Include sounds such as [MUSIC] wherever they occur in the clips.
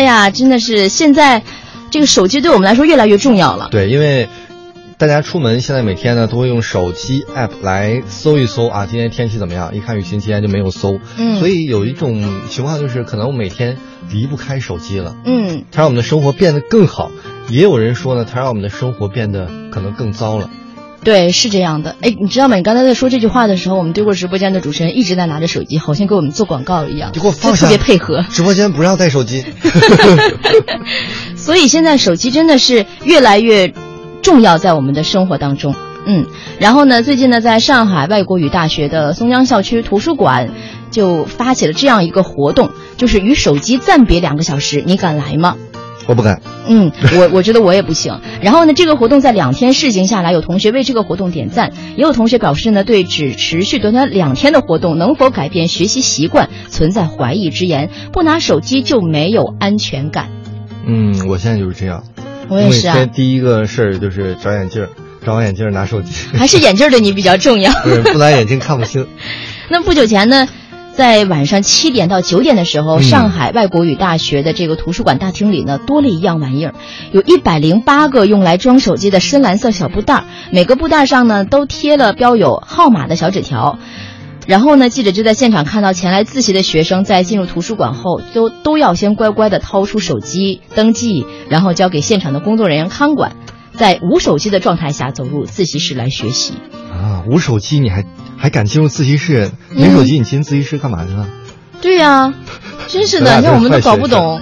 哎呀，真的是现在这个手机对我们来说越来越重要了。对，因为大家出门现在每天呢都会用手机 app 来搜一搜啊，今天天气怎么样？一看雨晴天就没有搜。嗯所以有一种情况就是，可能我每天离不开手机了。嗯，它让我们的生活变得更好，也有人说呢，它让我们的生活变得可能更糟了。对，是这样的。哎，你知道吗？你刚才在说这句话的时候，我们对过直播间的主持人一直在拿着手机，好像给我们做广告一样，就给我放下特别配合。直播间不让带手机。[LAUGHS] [LAUGHS] 所以现在手机真的是越来越重要在我们的生活当中。嗯，然后呢，最近呢，在上海外国语大学的松江校区图书馆就发起了这样一个活动，就是与手机暂别两个小时，你敢来吗？我不敢。嗯，我我觉得我也不行。然后呢，这个活动在两天试行下来，有同学为这个活动点赞，也有同学表示呢，对只持续短短两天的活动能否改变学习习惯存在怀疑之言。不拿手机就没有安全感。嗯，我现在就是这样。我也是啊每天第一个事儿就是找眼镜儿，找完眼镜儿拿手机。还是眼镜儿对你比较重要。对不拿眼镜看不清。[LAUGHS] 那不久前呢，在晚上七点到九点的时候，嗯上海外国语大学的这个图书馆大厅里呢，多了一样玩意儿，有一百零八个用来装手机的深蓝色小布袋，每个布袋上呢都贴了标有号码的小纸条。然后呢，记者就在现场看到前来自习的学生在进入图书馆后，都都要先乖乖的掏出手机登记，然后交给现场的工作人员看管，在无手机的状态下走入自习室来学习。啊，无手机你还还敢进入自习室？没手机你进自习室干嘛去了？对呀、真是的，你看我们都搞不懂。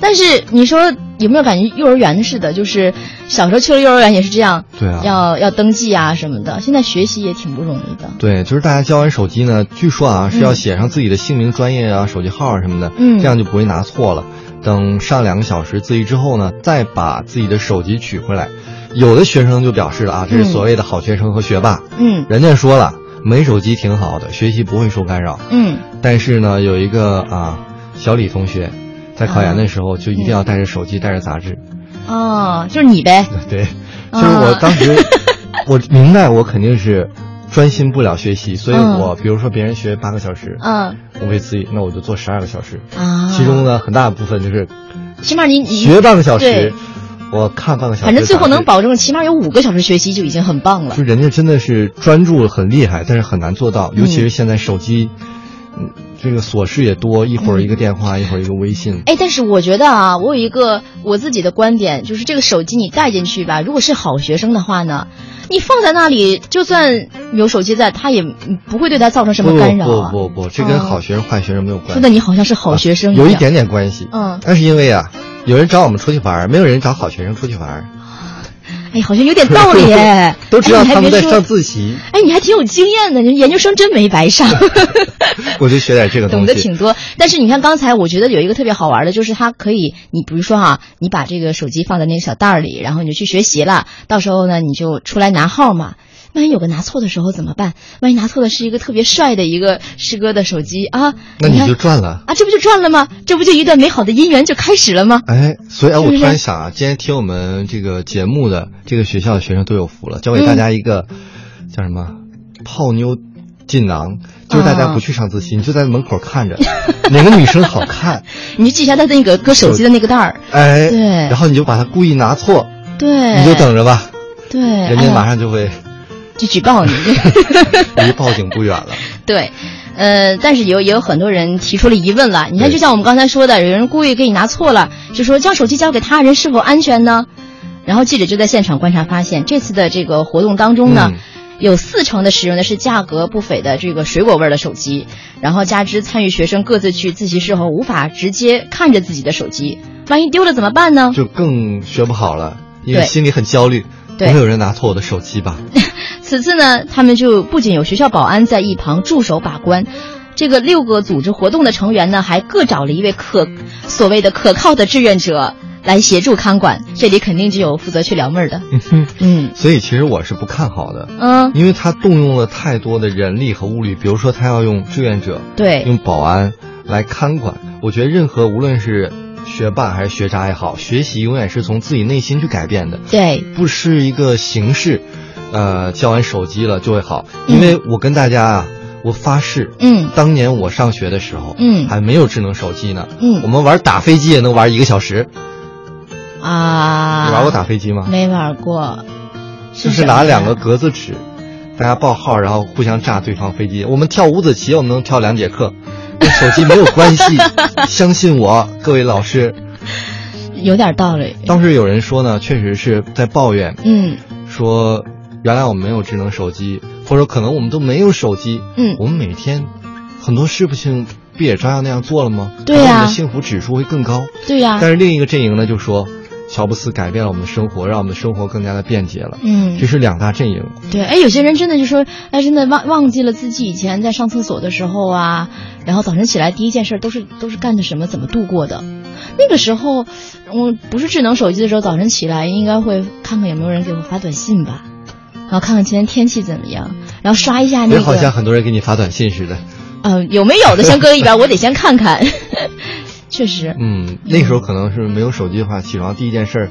但是你说有没有感觉幼儿园似的？就是小时候去了幼儿园也是这样，对啊要要登记啊什么的。现在学习也挺不容易的。对，就是大家交完手机呢，据说啊是要写上自己的姓名、专业啊、手机号啊什么的，嗯这样就不会拿错了。等上两个小时自习之后呢，再把自己的手机取回来。有的学生就表示了啊，这是所谓的好学生和学霸。嗯人家说了，没手机挺好的，学习不会受干扰。嗯，但是呢，有一个啊小李同学，在考研的时候就一定要带着手机，带着杂志。哦，就是你呗。[LAUGHS] 对，就是我当时，[LAUGHS] 我明白我肯定是专心不了学习，所以嗯。我比如说别人学八个小时，嗯。我为自己，那我就做十二个小时，啊，其中呢很大部分就是起码你你学半个小时对，我看半个小时，反正最后能。保证起码有五个小时学习就已经很棒了就。人家真的是专注很厉害，但是很难做到，尤其是现在手机，嗯，这个琐事也多，一会儿一个电话，一会儿一个微信。哎，但是我觉得啊，我有一个我自己的观点，就是这个手机你带进去吧，如果是好学生的话呢，你放在那里，就算有手机在，他也嗯不会对他造成什么干扰啊。不不不不，这跟嗯好学生坏学生没有关系。说的你好像是好学生一样。有一点点关系。嗯那是因为啊，有人找我们出去玩儿，没有人找好学生出去玩儿。[LAUGHS] 哎，好像有点道理哎 [LAUGHS] 都知道他们在上自习，哎，你还挺有经验的，你研究生真没白上，[LAUGHS] 我就学点这个东懂。得挺多。但是你看刚才，我觉得有一个特别好玩的，就是它可以，你比如说哈、你把这个手机放在那个小袋儿里，然后你就去学习了，到时候呢你就出来拿号码。万一有个拿错的时候怎么办？万一拿错的是一个特别帅的一个师哥的手机啊，那你就赚了。啊，这不就赚了吗？这不就一段美好的姻缘就开始了吗？哎，所以啊，我突然想啊，今天听我们这个节目的这个学校的学生都有福了，教给大家一个、叫什么？泡妞锦囊，就是大家不去上自习，你就在门口看着 [LAUGHS] 哪个女生好看，[LAUGHS] 你就记下他那个搁手机的那个袋儿，哎，对。然后你就把她故意拿错，对，你就等着吧，对，人家马上就会就举报你。[LAUGHS] 离报警不远了。[LAUGHS] 对，呃，但是也有也有很多人提出了疑问了。你看，就像我们刚才说的，有人故意给你拿错了，就说将手机交给他人是否安全呢？然后记者就在现场观察发现，这次的这个活动当中呢。嗯有四成的使用的是价格不菲的这个水果味儿的手机，然后加之参与学生各自去自习室后无法直接看着自己的手机，万一丢了怎么办呢？就更学不好了，因为心里很焦虑，不对会有人拿错我的手机吧？[LAUGHS] 此次呢，他们就不仅有学校保安在一旁驻守把关，这个六个组织活动的成员呢，还各找了一位可所谓的可靠的志愿者来协助看管。这里肯定就有负责去撩妹儿的，嗯所以其实我是不看好的，嗯，因为他动用了太多的人力和物力，比如说他要用志愿者，对用保安来看管。我觉得任何无论是学霸还是学渣也好，学习永远是从自己内心去改变的，对，不是一个形式。呃，交完手机了就会好，因为我跟大家啊，我发誓，嗯当年我上学的时候，嗯还没有智能手机呢，嗯我们玩打飞机也能玩一个小时。啊，你玩过打飞机吗？没玩过，就是拿两个格子纸，大家报号，然后互相炸对方飞机。我们跳五子棋，我们能跳两节课，跟手机没有关系。[LAUGHS] 相信我，各位老师。有点道理。当时有人说呢，确实是在抱怨，嗯说原来我们没有智能手机，或者可能我们都没有手机。嗯我们每天很多事情不也照样那样做了吗？对呀我们的幸福指数会更高。对呀、但是另一个阵营呢，就说乔布斯改变了我们的生活，让我们的生活更加的便捷了。嗯这，是两大阵营。对，哎，有些人真的就说，哎，真的忘忘记了自己以前在上厕所的时候啊，然后早晨起来第一件事都是都是干的什么，怎么度过的。那个时候，我，不是智能手机的时候，早晨起来应该会看看有没有人给我发短信吧，然后看看今天天气怎么样，然后刷一下那个，好像很多人给你发短信似的。呃，有没有的先搁一边，我得先看看。[LAUGHS] 确实，嗯，那时候可能是没有手机的话，起床第一件事儿，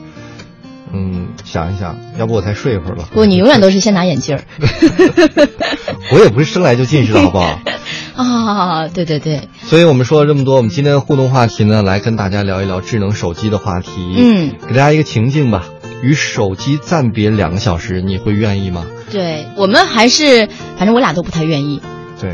嗯，想一想，要不我再睡一会儿吧。不，你永远都是先拿眼镜儿。[LAUGHS] 我也不是生来就近视的好不好？[LAUGHS] 啊，对对对，所以我们说了这么多，我们今天的互动话题呢，来跟大家聊一聊智能手机的话题。嗯，给大家一个情境吧，与手机暂别两个小时，你会愿意吗？对我们还是，反正我俩都不太愿意。对，